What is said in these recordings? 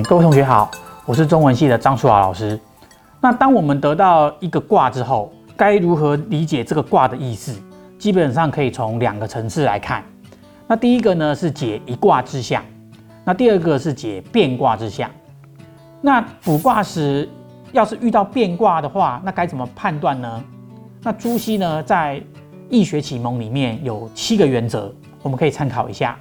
各位同学好，我是中文系的张淑华老师。那当我们得到一个卦之后，该如何理解这个卦的意思？基本上可以从两个层次来看。那第一个呢是解一卦之象，那第二个是解变卦之象。那卜卦时要是遇到变卦的话，那该怎么判断呢？那朱熹呢在《易学启蒙》里面有七个原则，我们可以参考一下。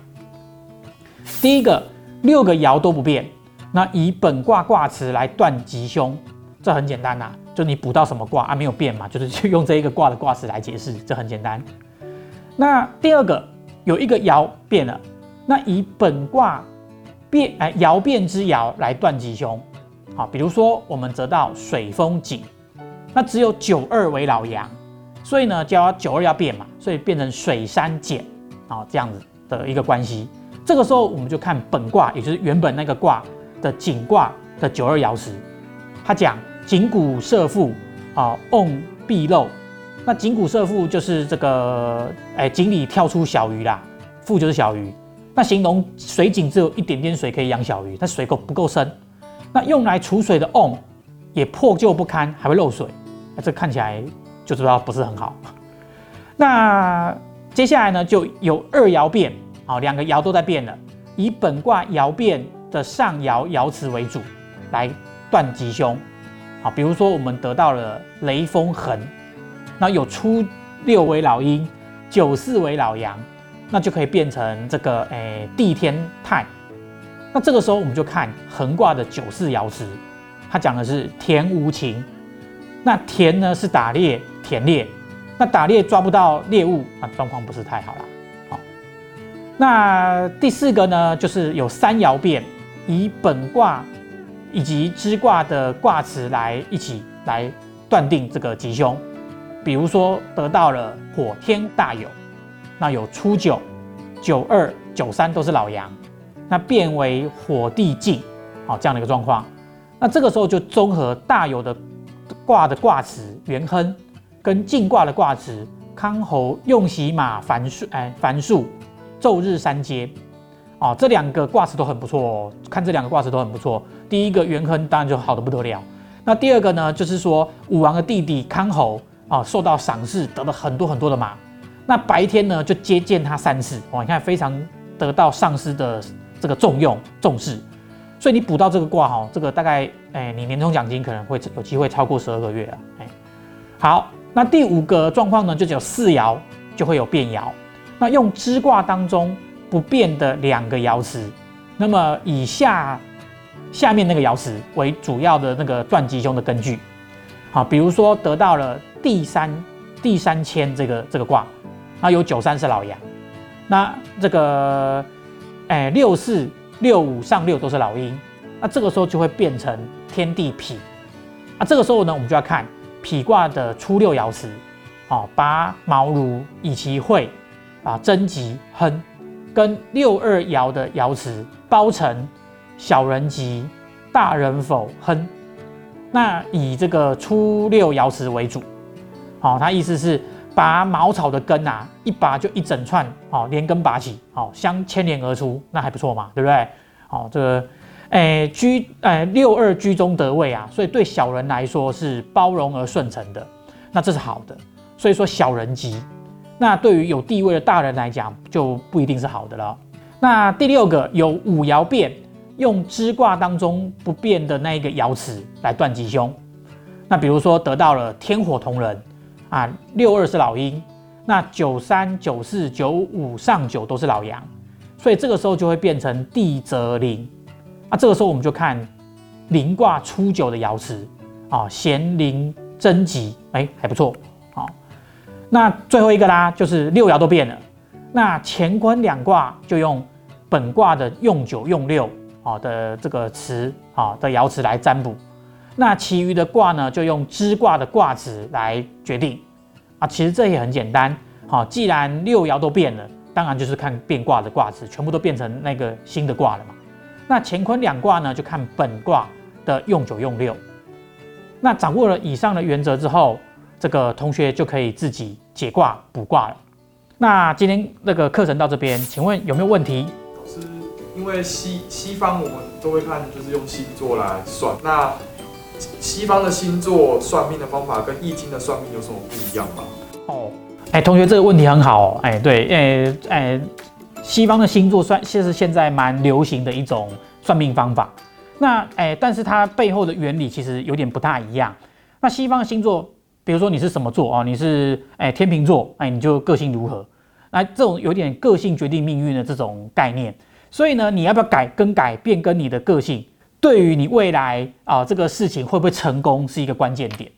第一个，六个爻都不变，那以本卦卦辞来断吉凶，这很简单呐，就你卜到什么卦啊没有变嘛，就是就用这一个卦的卦辞来解释，这很简单。那第二个，有一个爻变了，那以本卦变哎爻变之爻来断吉凶，好，比如说我们得到水风井，那只有九二为老阳，所以呢就要九二要变嘛，所以变成水山减，啊这样子的一个关系。这个时候我们就看本卦，也就是原本那个卦的井卦的九二爻辞，他讲井谷射覆啊，瓮必漏。那井谷射覆就是这个，哎，井里跳出小鱼啦，覆就是小鱼。那形容水井只有一点点水可以养小鱼，它水够不够深？那用来储水的瓮也破旧不堪，还会漏水，那这看起来就知道不是很好。那接下来呢，就有二爻变。啊，两个爻都在变了，以本卦爻变的上爻爻辞为主，来断吉凶。好，比如说我们得到了雷风横，那有初六为老阴，九四为老阳，那就可以变成这个诶地天泰。那这个时候我们就看横卦的九四爻辞，它讲的是田无情，那田呢是打猎田猎，那打猎抓不到猎物，那状况不是太好了。那第四个呢，就是有三爻变，以本卦以及支卦的卦辞来一起来断定这个吉凶。比如说得到了火天大有，那有初九、九二、九三都是老阳，那变为火地静，好这样的一个状况。那这个时候就综合大有的卦的卦辞元亨，跟静卦的卦辞康侯用喜马繁数，哎繁数。昼日三阶，哦，这两个卦辞都很不错哦。看这两个卦辞都很不错。第一个元亨当然就好的不得了。那第二个呢，就是说武王的弟弟康侯啊，受到赏识，得了很多很多的马。那白天呢，就接见他三次。哦，你看非常得到上司的这个重用重视。所以你补到这个卦哈，这个大概哎，你年终奖金可能会有机会超过十二个月啊。哎，好，那第五个状况呢，就只有四爻就会有变爻。那用支卦当中不变的两个爻辞，那么以下下面那个爻辞为主要的那个断吉凶的根据。好，比如说得到了第三第三千这个这个卦，那有九三是老阳，那这个哎六四六五上六都是老阴，那这个时候就会变成天地痞。那这个时候呢，我们就要看痞卦的初六爻辞，好，拔毛如以其会。啊，贞吉亨，跟六二爻的爻辞包成小人吉，大人否亨。那以这个初六爻辞为主，好，它意思是拔茅草的根啊，一拔就一整串，好，连根拔起，好，相牵连而出，那还不错嘛，对不对？好，这个，诶，居，诶，六二居中得位啊，所以对小人来说是包容而顺承的，那这是好的，所以说小人吉。那对于有地位的大人来讲，就不一定是好的了。那第六个有五爻变，用支卦当中不变的那一个爻辞来断吉凶。那比如说得到了天火同人啊，六二是老鹰，那九三、九四、九五上九都是老阳，所以这个时候就会变成地泽临。那，这个时候我们就看临卦初九的爻辞啊，咸临贞吉，哎，还不错。那最后一个啦，就是六爻都变了。那乾坤两卦就用本卦的用九用六啊的这个词啊的爻辞来占卜。那其余的卦呢，就用支卦的卦辞来决定。啊，其实这也很简单。好，既然六爻都变了，当然就是看变卦的卦辞，全部都变成那个新的卦了嘛。那乾坤两卦呢，就看本卦的用九用六。那掌握了以上的原则之后，这个同学就可以自己解卦卜卦了。那今天那个课程到这边，请问有没有问题？老师，因为西西方我们都会看，就是用星座来算。那西方的星座算命的方法跟易经的算命有什么不一样吗？哦，哎，同学这个问题很好，哎，对，哎哎，西方的星座算，其实现在蛮流行的一种算命方法。那哎，但是它背后的原理其实有点不大一样。那西方的星座，比如说你是什么座啊？你是哎天秤座，哎，你就个性如何？那这种有点个性决定命运的这种概念。所以呢，你要不要改更改变跟你的个性，对于你未来啊这个事情会不会成功是一个关键点。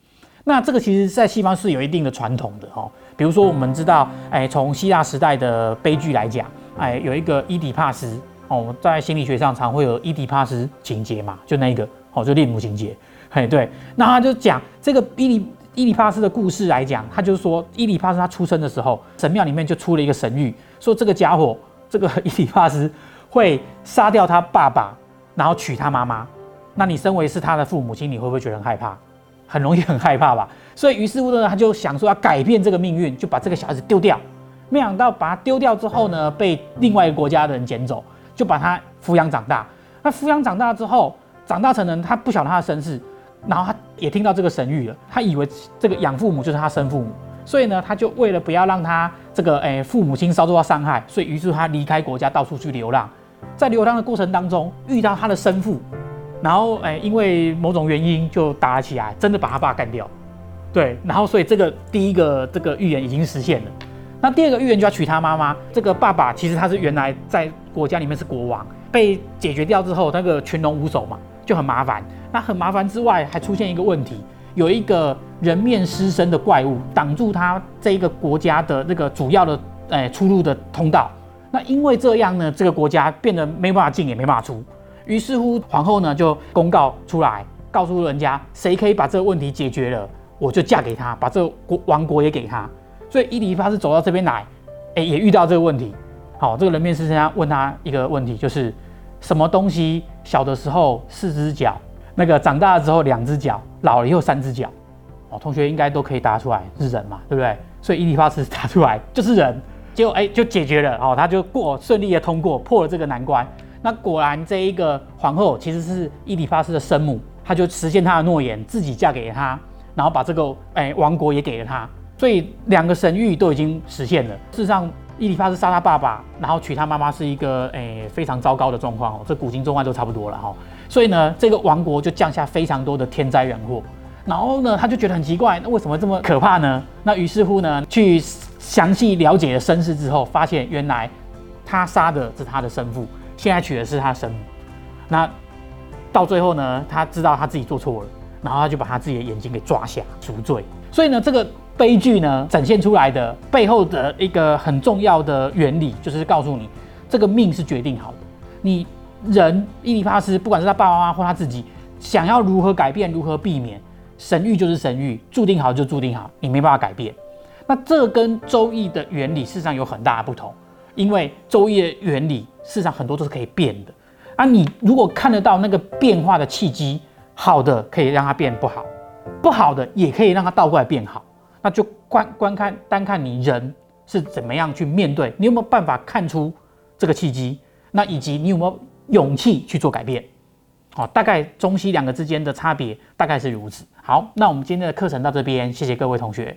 那这个其实在西方是有一定的传统的哦。比如说我们知道，哎，从希腊时代的悲剧来讲，哎，有一个伊底帕斯。哦，在心理学上常会有伊底帕斯情节嘛，就那一个哦，就恋母情节。嘿，对，那他就讲这个伊底伊里帕斯的故事来讲，他就是说伊里帕斯他出生的时候，神庙里面就出了一个神谕，说这个家伙，这个伊里帕斯会杀掉他爸爸，然后娶他妈妈。那你身为是他的父母亲，你会不会觉得很害怕？很容易很害怕吧？所以于是乎呢，他就想说要改变这个命运，就把这个小孩子丢掉。没想到把他丢掉之后呢，被另外一个国家的人捡走。就把他抚养长大。那抚养长大之后，长大成人，他不晓得他的身世，然后他也听到这个神谕了。他以为这个养父母就是他生父母，所以呢，他就为了不要让他这个诶父母亲遭受到伤害，所以于是他离开国家，到处去流浪。在流浪的过程当中，遇到他的生父，然后诶因为某种原因就打了起来，真的把他爸干掉。对，然后所以这个第一个这个预言已经实现了。那第二个预言就要娶他妈妈。这个爸爸其实他是原来在国家里面是国王，被解决掉之后，那个群龙无首嘛，就很麻烦。那很麻烦之外，还出现一个问题，有一个人面狮身的怪物挡住他这一个国家的那个主要的诶出入的通道。那因为这样呢，这个国家变得没办法进也没办法出。于是乎，皇后呢就公告出来，告诉人家谁可以把这个问题解决了，我就嫁给他，把这个国王国也给他。所以伊迪帕是走到这边来，哎，也遇到这个问题。好，这个人面狮身家问他一个问题，就是什么东西小的时候四只脚，那个长大了之后两只脚，老了以后三只脚。哦，同学应该都可以答出来，是人嘛，对不对？所以伊迪帕斯答出来就是人，结果哎就解决了。哦，他就过顺利的通过，破了这个难关。那果然这一个皇后其实是伊迪帕斯的生母，他就实现他的诺言，自己嫁给了他，然后把这个哎王国也给了他。所以两个神谕都已经实现了。事实上，伊里帕斯杀他爸爸，然后娶他妈妈，是一个诶非常糟糕的状况哦。这古今中外都差不多了哈。所以呢，这个王国就降下非常多的天灾人祸。然后呢，他就觉得很奇怪，那为什么这么可怕呢？那于是乎呢，去详细了解了身世之后，发现原来他杀的是他的生父，现在娶的是他生母。那到最后呢，他知道他自己做错了，然后他就把他自己的眼睛给抓瞎赎罪。所以呢，这个。悲剧呢，展现出来的背后的一个很重要的原理，就是告诉你，这个命是决定好的。你人伊里帕斯，不管是他爸爸妈妈或他自己，想要如何改变，如何避免，神谕就是神谕，注定好就注定好，你没办法改变。那这跟周易的原理事实上有很大的不同，因为周易的原理事实上很多都是可以变的。啊，你如果看得到那个变化的契机，好的可以让它变不好，不好的也可以让它倒过来变好。那就观观看单看你人是怎么样去面对，你有没有办法看出这个契机？那以及你有没有勇气去做改变？好，大概中西两个之间的差别大概是如此。好，那我们今天的课程到这边，谢谢各位同学。